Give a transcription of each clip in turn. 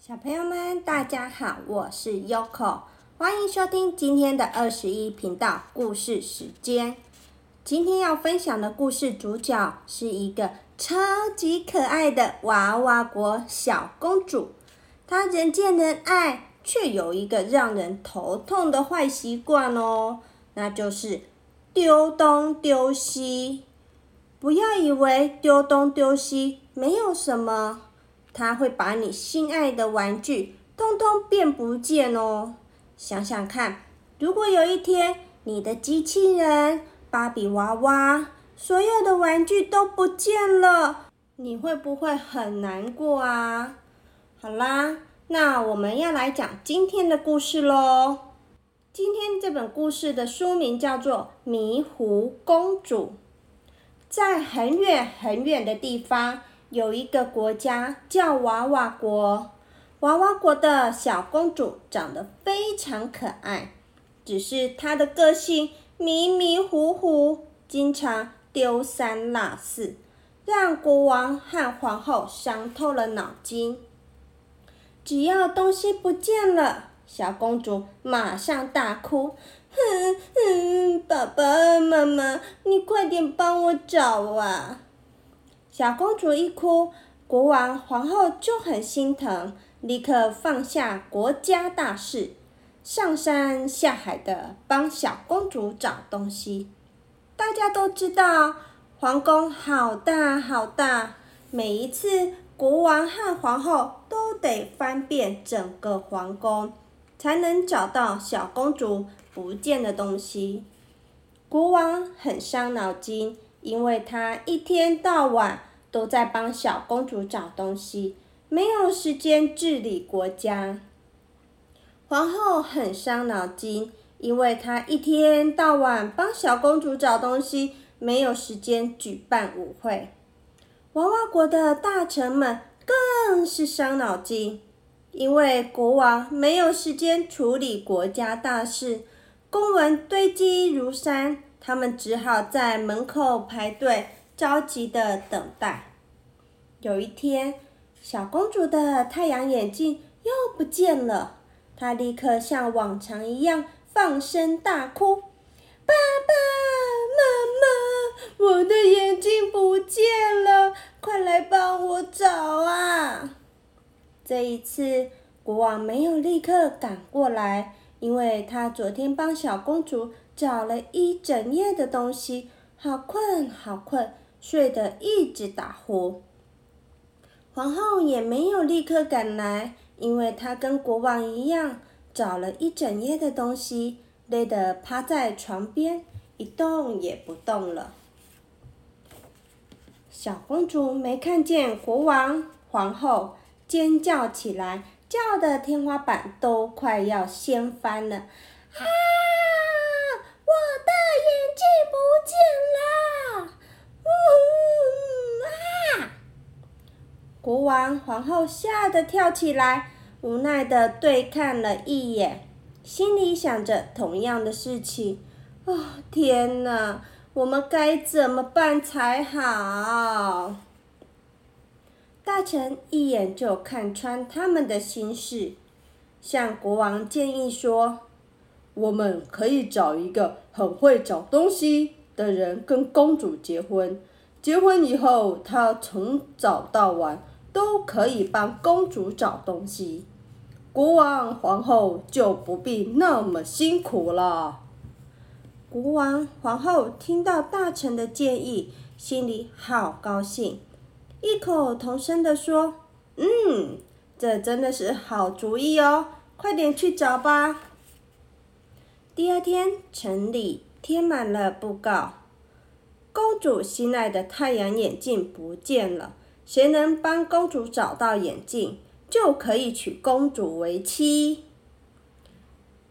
小朋友们，大家好，我是 Yoko，欢迎收听今天的二十一频道故事时间。今天要分享的故事主角是一个超级可爱的娃娃国小公主，她人见人爱，却有一个让人头痛的坏习惯哦，那就是丢东丢西。不要以为丢东丢西没有什么。他会把你心爱的玩具通通变不见哦！想想看，如果有一天你的机器人、芭比娃娃、所有的玩具都不见了，你会不会很难过啊？好啦，那我们要来讲今天的故事喽。今天这本故事的书名叫做《迷糊公主》。在很远很远的地方。有一个国家叫娃娃国，娃娃国的小公主长得非常可爱，只是她的个性迷迷糊糊，经常丢三落四，让国王和皇后伤透了脑筋。只要东西不见了，小公主马上大哭：“哼哼，爸爸妈妈，你快点帮我找啊！”小公主一哭，国王、皇后就很心疼，立刻放下国家大事，上山下海的帮小公主找东西。大家都知道，皇宫好大好大，每一次国王和皇后都得翻遍整个皇宫，才能找到小公主不见的东西。国王很伤脑筋。因为他一天到晚都在帮小公主找东西，没有时间治理国家。皇后很伤脑筋，因为她一天到晚帮小公主找东西，没有时间举办舞会。娃娃国的大臣们更是伤脑筋，因为国王没有时间处理国家大事，公文堆积如山。他们只好在门口排队，着急的等待。有一天，小公主的太阳眼镜又不见了，她立刻像往常一样放声大哭：“爸爸妈妈，我的眼镜不见了，快来帮我找啊！”这一次，国王没有立刻赶过来，因为他昨天帮小公主。找了一整夜的东西，好困好困，睡得一直打呼。皇后也没有立刻赶来，因为她跟国王一样，找了一整夜的东西，累得趴在床边一动也不动了。小公主没看见国王、皇后，尖叫起来，叫的天花板都快要掀翻了，啊！我的眼镜不见了呜啊国王、皇后吓得跳起来，无奈的对看了一眼，心里想着同样的事情。哦，天哪，我们该怎么办才好？大臣一眼就看穿他们的心事，向国王建议说：“我们可以找一个很会找东西的人跟公主结婚，结婚以后，他从早到晚。”都可以帮公主找东西，国王、皇后就不必那么辛苦了。国王、皇后听到大臣的建议，心里好高兴，异口同声地说：“嗯，这真的是好主意哦，快点去找吧。”第二天，城里贴满了布告：公主心爱的太阳眼镜不见了。谁能帮公主找到眼镜，就可以娶公主为妻。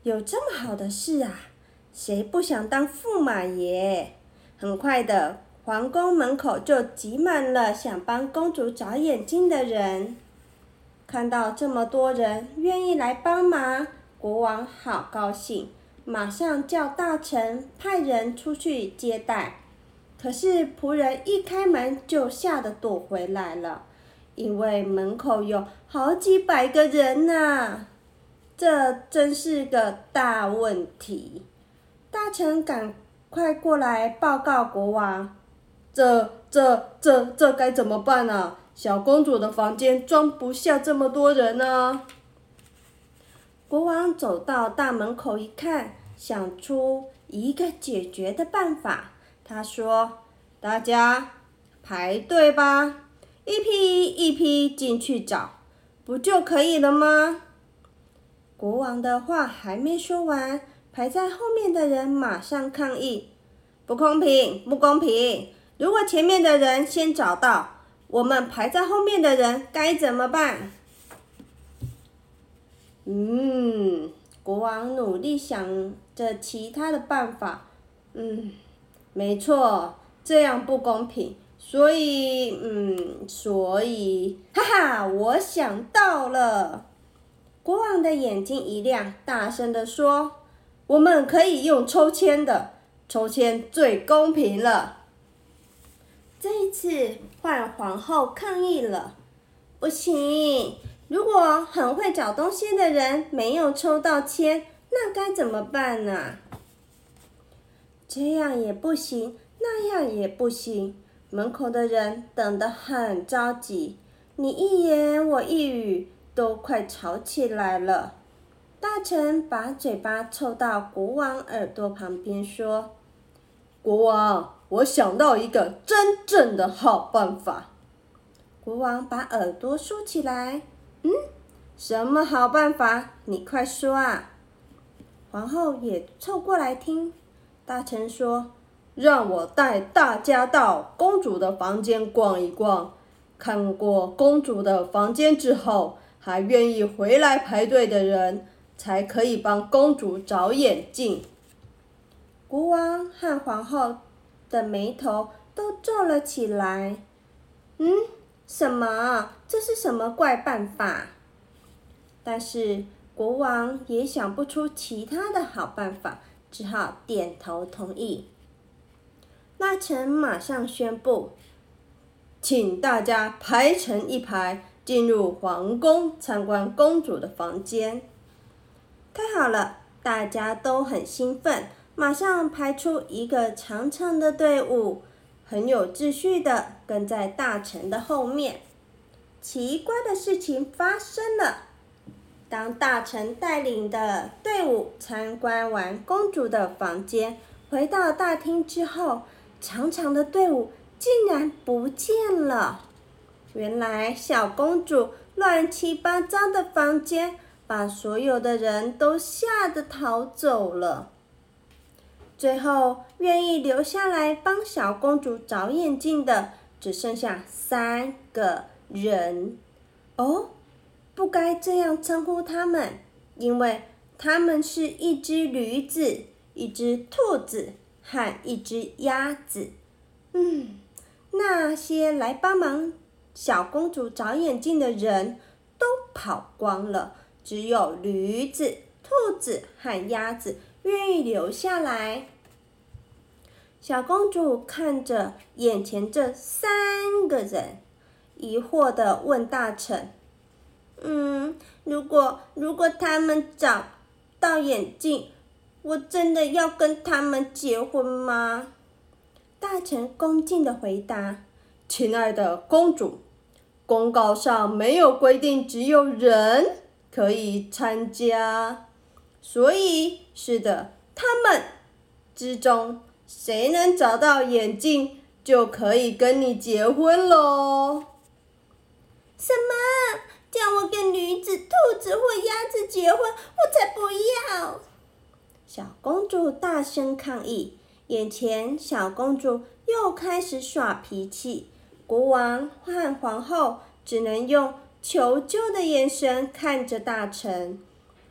有这么好的事啊！谁不想当驸马爷？很快的，皇宫门口就挤满了想帮公主找眼镜的人。看到这么多人愿意来帮忙，国王好高兴，马上叫大臣派人出去接待。可是仆人一开门就吓得躲回来了，因为门口有好几百个人呐，这真是个大问题。大臣赶快过来报告国王，这、这、这、这该怎么办啊？小公主的房间装不下这么多人呢。国王走到大门口一看，想出一个解决的办法。他说：“大家排队吧，一批一批进去找，不就可以了吗？”国王的话还没说完，排在后面的人马上抗议：“不公平，不公平！如果前面的人先找到，我们排在后面的人该怎么办？”嗯，国王努力想着其他的办法。嗯，没错，这样不公平。所以，嗯，所以，哈哈，我想到了。国王的眼睛一亮，大声的说：“我们可以用抽签的，抽签最公平了。”这一次换皇后抗议了，不行。如果很会找东西的人没有抽到签，那该怎么办呢？这样也不行，那样也不行。门口的人等得很着急，你一言我一语，都快吵起来了。大臣把嘴巴凑到国王耳朵旁边说：“国王，我想到一个真正的好办法。”国王把耳朵竖起来。嗯，什么好办法？你快说啊！皇后也凑过来听。大臣说：“让我带大家到公主的房间逛一逛，看过公主的房间之后，还愿意回来排队的人，才可以帮公主找眼镜。”国王和皇后的眉头都皱了起来。嗯。什么？这是什么怪办法？但是国王也想不出其他的好办法，只好点头同意。大臣马上宣布，请大家排成一排，进入皇宫参观公主的房间。太好了，大家都很兴奋，马上排出一个长长的队伍。很有秩序的跟在大臣的后面。奇怪的事情发生了。当大臣带领的队伍参观完公主的房间，回到大厅之后，长长的队伍竟然不见了。原来小公主乱七八糟的房间，把所有的人都吓得逃走了。最后，愿意留下来帮小公主找眼镜的，只剩下三个人。哦，不该这样称呼他们，因为他们是一只驴子、一只兔子和一只鸭子。嗯，那些来帮忙小公主找眼镜的人都跑光了，只有驴子、兔子和鸭子。愿意留下来。小公主看着眼前这三个人，疑惑的问大臣：“嗯，如果如果他们找到眼镜，我真的要跟他们结婚吗？”大臣恭敬的回答：“亲爱的公主，公告上没有规定只有人可以参加。”所以，是的，他们之中谁能找到眼镜，就可以跟你结婚喽。什么？叫我跟驴子、兔子或鸭子结婚？我才不要！小公主大声抗议。眼前，小公主又开始耍脾气。国王和皇后只能用求救的眼神看着大臣。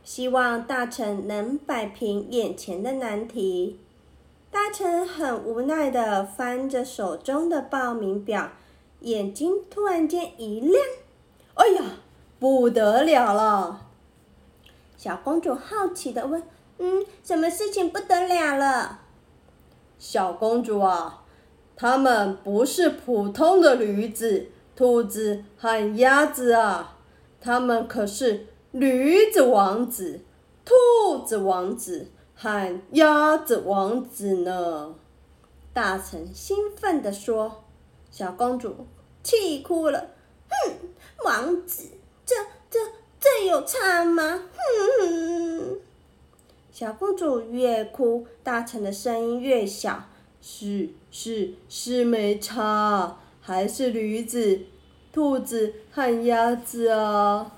希望大臣能摆平眼前的难题。大臣很无奈的翻着手中的报名表，眼睛突然间一亮：“哎呀，不得了了！”小公主好奇的问：“嗯，什么事情不得了了？”小公主啊，他们不是普通的驴子、兔子和鸭子啊，他们可是驴子王子、兔子王子和鸭子王子呢！大臣兴奋地说。小公主气哭了，哼，王子，这这这有差吗？哼哼。小公主越哭，大臣的声音越小。是是是，没差，还是驴子、兔子和鸭子啊！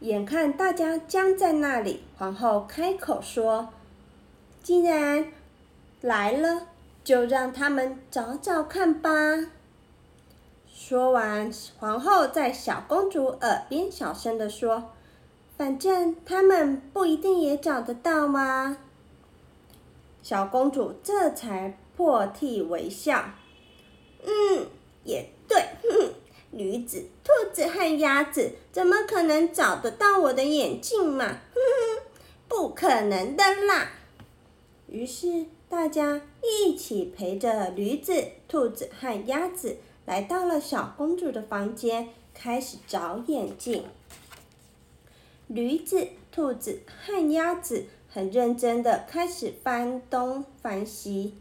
眼看大家僵在那里，皇后开口说：“既然来了，就让他们找找看吧。”说完，皇后在小公主耳边小声的说：“反正他们不一定也找得到吗？”小公主这才破涕为笑。嗯，也对，驴子、兔子和鸭子怎么可能找得到我的眼镜嘛？哼哼，不可能的啦！于是大家一起陪着驴子、兔子和鸭子来到了小公主的房间，开始找眼镜。驴子、兔子和鸭子。很认真的开始翻东翻西，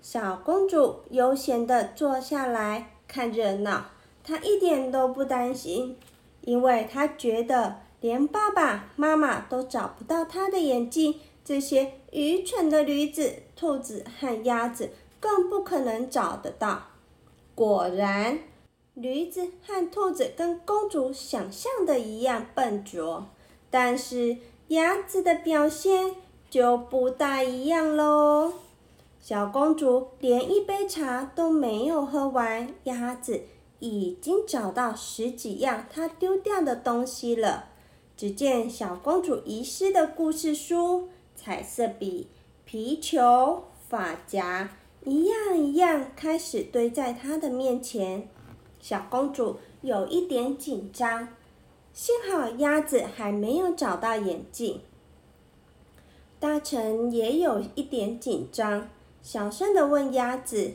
小公主悠闲的坐下来看热闹。她一点都不担心，因为她觉得连爸爸妈妈都找不到她的眼镜，这些愚蠢的驴子、兔子和鸭子更不可能找得到。果然，驴子和兔子跟公主想象的一样笨拙，但是。鸭子的表现就不大一样喽。小公主连一杯茶都没有喝完，鸭子已经找到十几样她丢掉的东西了。只见小公主遗失的故事书、彩色笔、皮球、发夹，一样一样开始堆在她的面前。小公主有一点紧张。幸好鸭子还没有找到眼镜，大臣也有一点紧张，小声的问鸭子：“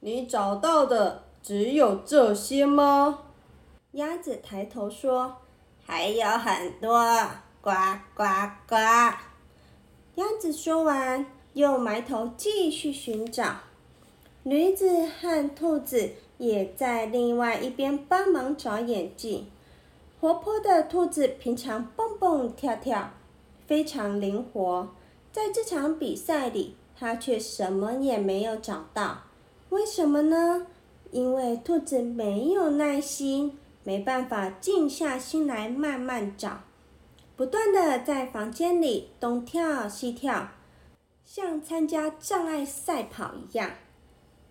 你找到的只有这些吗？”鸭子抬头说：“还有很多，呱呱呱。”鸭子说完，又埋头继续寻找。驴子和兔子也在另外一边帮忙找眼镜。活泼的兔子平常蹦蹦跳跳，非常灵活。在这场比赛里，它却什么也没有找到。为什么呢？因为兔子没有耐心，没办法静下心来慢慢找，不断的在房间里东跳西跳，像参加障碍赛跑一样。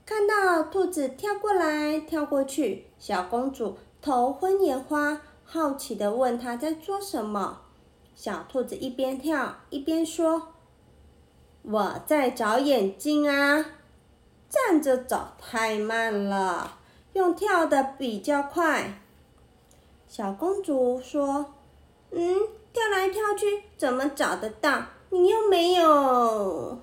看到兔子跳过来跳过去，小公主头昏眼花。好奇的问他在做什么，小兔子一边跳一边说：“我在找眼睛啊，站着走太慢了，用跳的比较快。”小公主说：“嗯，跳来跳去怎么找得到？你又没有。”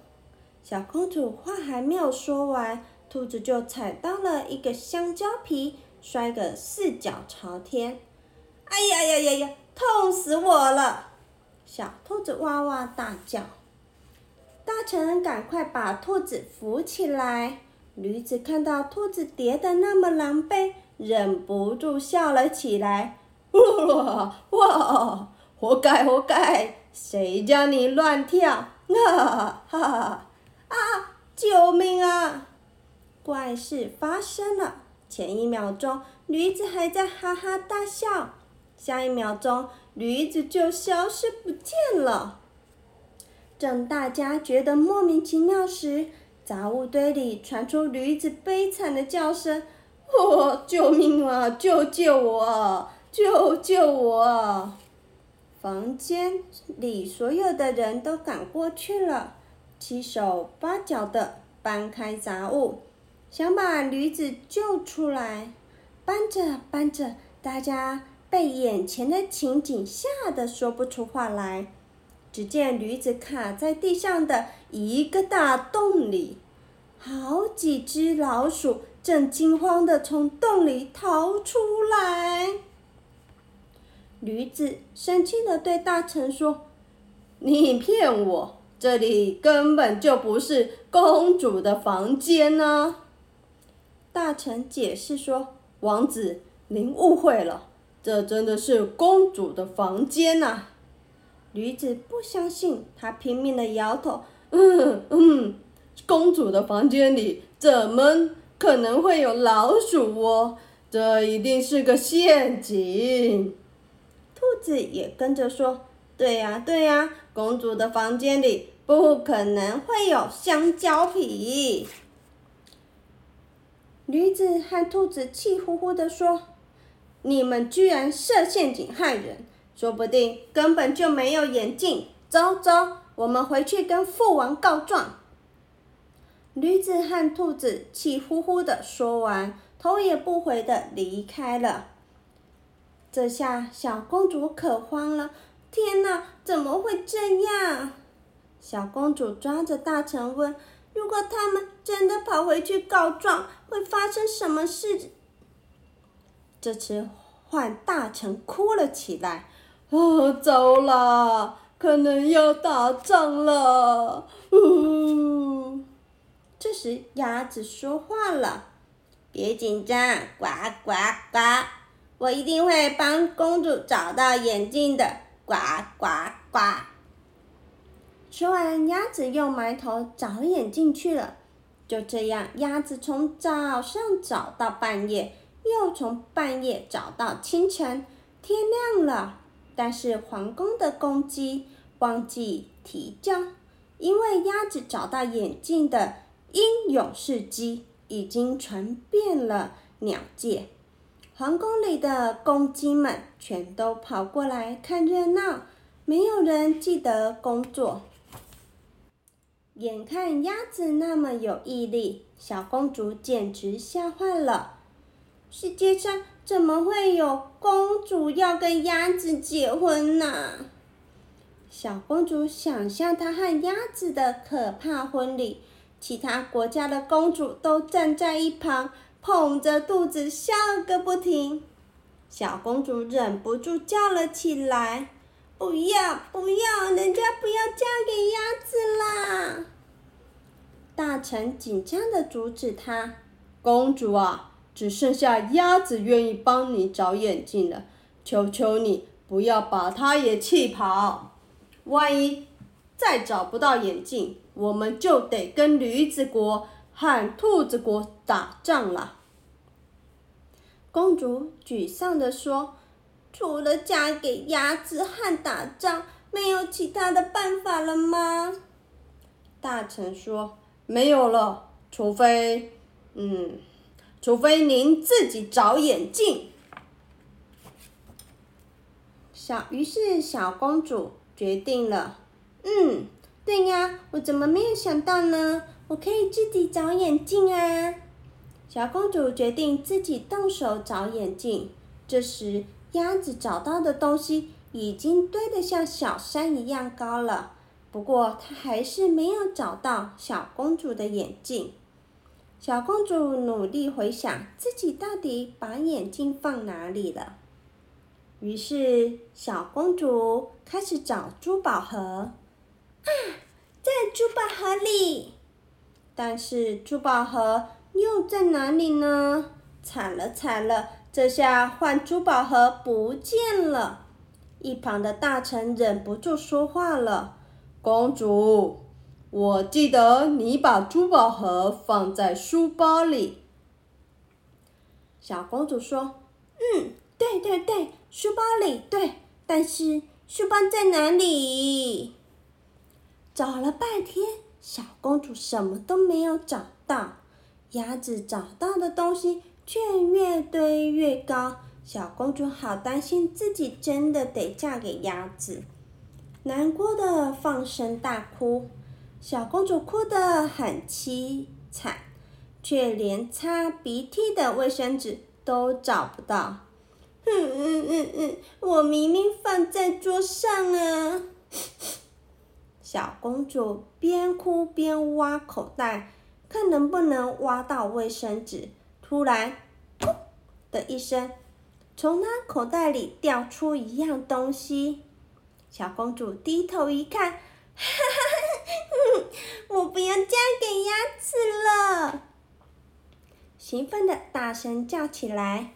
小公主话还没有说完，兔子就踩到了一个香蕉皮，摔个四脚朝天。哎呀呀呀呀！痛死我了！小兔子哇哇大叫。大臣赶快把兔子扶起来。驴子看到兔子跌得那么狼狈，忍不住笑了起来。哇 哇！活该活该！谁叫你乱跳？啊哈哈！啊！救命啊！怪事发生了。前一秒钟，驴子还在哈哈大笑。下一秒钟，驴子就消失不见了。正大家觉得莫名其妙时，杂物堆里传出驴子悲惨的叫声：“哦，救命啊！救救我！救救我！”房间里所有的人都赶过去了，七手八脚的搬开杂物，想把驴子救出来。搬着搬着，大家。被眼前的情景吓得说不出话来。只见驴子卡在地上的一个大洞里，好几只老鼠正惊慌的从洞里逃出来。驴子生气的对大臣说：“你骗我，这里根本就不是公主的房间呢。”大臣解释说：“王子，您误会了，这真的是公主的房间呐。”驴子不相信，他拼命的摇头：“嗯嗯，公主的房间里怎么可能会有老鼠哦？这一定是个陷阱。”子也跟着说：“对呀，对呀，公主的房间里不可能会有香蕉皮。”驴子和兔子气呼呼的说：“你们居然设陷阱害人，说不定根本就没有眼镜。走走，我们回去跟父王告状。”驴子和兔子气呼呼的说完，头也不回的离开了。这下小公主可慌了，天哪，怎么会这样？小公主抓着大臣问：“如果他们真的跑回去告状，会发生什么事？”这次换大臣哭了起来：“啊，糟了，可能要打仗了！”呜。这时鸭子说话了：“别紧张，呱呱呱。”我一定会帮公主找到眼镜的，呱呱呱！说完，鸭子又埋头找眼镜去了。就这样，鸭子从早上找到半夜，又从半夜找到清晨，天亮了。但是皇宫的公鸡忘记啼叫，因为鸭子找到眼镜的英勇事迹已经传遍了鸟界。皇宫里的公鸡们全都跑过来看热闹，没有人记得工作。眼看鸭子那么有毅力，小公主简直吓坏了。世界上怎么会有公主要跟鸭子结婚呢？小公主想象她和鸭子的可怕婚礼，其他国家的公主都站在一旁。哄着肚子笑个不停，小公主忍不住叫了起来：“不要不要，人家不要嫁给鸭子啦！”大臣紧张的阻止她：“公主啊，只剩下鸭子愿意帮你找眼镜了，求求你不要把它也气跑。万一再找不到眼镜，我们就得跟驴子国和兔子国打仗了。”公主沮丧地说：“除了嫁给鸭子和打仗，没有其他的办法了吗？”大臣说：“没有了，除非……嗯，除非您自己找眼镜。”小于是小公主决定了：“嗯，对呀，我怎么没有想到呢？我可以自己找眼镜啊！”小公主决定自己动手找眼镜。这时，鸭子找到的东西已经堆得像小山一样高了。不过，它还是没有找到小公主的眼镜。小公主努力回想自己到底把眼镜放哪里了。于是，小公主开始找珠宝盒。啊，在珠宝盒里。但是，珠宝盒。又在哪里呢？惨了惨了，这下换珠宝盒不见了。一旁的大臣忍不住说话了：“公主，我记得你把珠宝盒放在书包里。”小公主说：“嗯，对对对，书包里对，但是书包在哪里？”找了半天，小公主什么都没有找到。鸭子找到的东西却越堆越高，小公主好担心自己真的得嫁给鸭子，难过的放声大哭。小公主哭得很凄惨，却连擦鼻涕的卫生纸都找不到。嗯嗯嗯嗯，我明明放在桌上啊！小公主边哭边挖口袋。看能不能挖到卫生纸，突然，噗的一声，从她口袋里掉出一样东西。小公主低头一看，哈 哈，我不要嫁给鸭子了！兴奋的大声叫起来。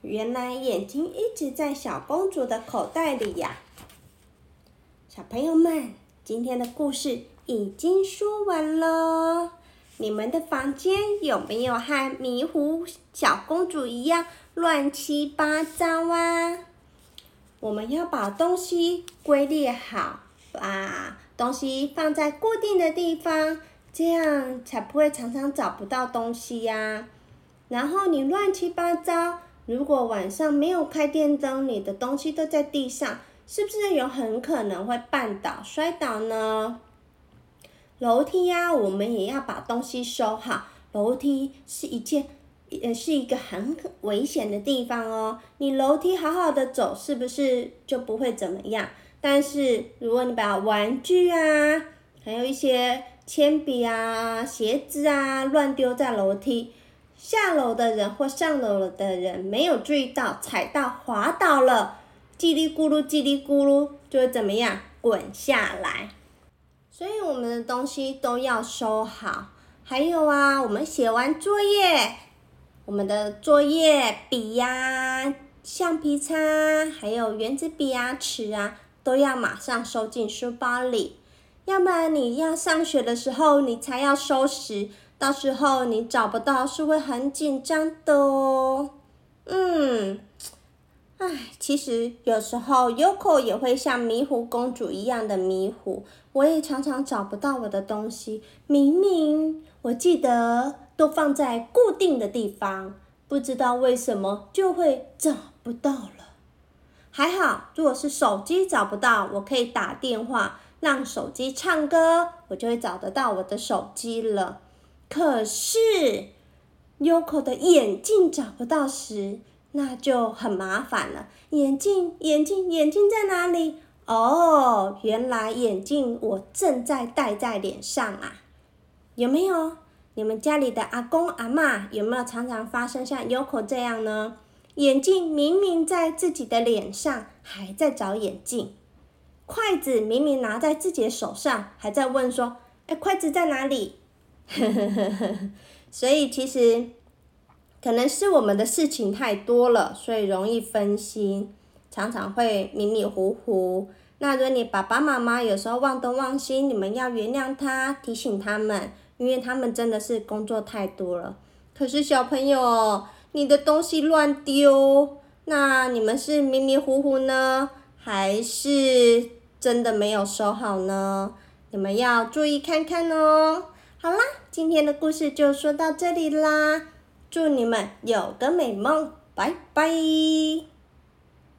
原来眼睛一直在小公主的口袋里呀。小朋友们，今天的故事已经说完了。你们的房间有没有和迷糊小公主一样乱七八糟啊？我们要把东西归列好，把东西放在固定的地方，这样才不会常常找不到东西呀。然后你乱七八糟，如果晚上没有开电灯，你的东西都在地上，是不是有很可能会绊倒、摔倒呢？楼梯呀，我们也要把东西收好。楼梯是一件。也是一个很危险的地方哦。你楼梯好好的走，是不是就不会怎么样？但是如果你把玩具啊，还有一些铅笔啊、鞋子啊乱丢在楼梯，下楼的人或上楼的人没有注意到，踩到滑倒了，叽里咕噜叽里咕噜，就会怎么样？滚下来。所以我们的东西都要收好。还有啊，我们写完作业。我们的作业笔呀、橡皮擦，还有圆珠笔啊、尺啊，都要马上收进书包里，要不然你要上学的时候你才要收拾，到时候你找不到是会很紧张的哦。嗯，唉，其实有时候 Yoko 也会像迷糊公主一样的迷糊，我也常常找不到我的东西，明明我记得。都放在固定的地方，不知道为什么就会找不到了。还好，如果是手机找不到，我可以打电话让手机唱歌，我就会找得到我的手机了。可是，Yoko 的眼镜找不到时，那就很麻烦了。眼镜，眼镜，眼镜在哪里？哦，原来眼镜我正在戴在脸上啊，有没有？你们家里的阿公阿妈有没有常常发生像 Yoko 这样呢？眼镜明明在自己的脸上，还在找眼镜；筷子明明拿在自己的手上，还在问说：“哎，筷子在哪里？” 所以其实可能是我们的事情太多了，所以容易分心，常常会迷迷糊糊。那如果你爸爸妈妈有时候忘东忘西，你们要原谅他，提醒他们。因为他们真的是工作太多了，可是小朋友，你的东西乱丢，那你们是迷迷糊糊呢，还是真的没有收好呢？你们要注意看看哦。好啦，今天的故事就说到这里啦，祝你们有个美梦，拜拜。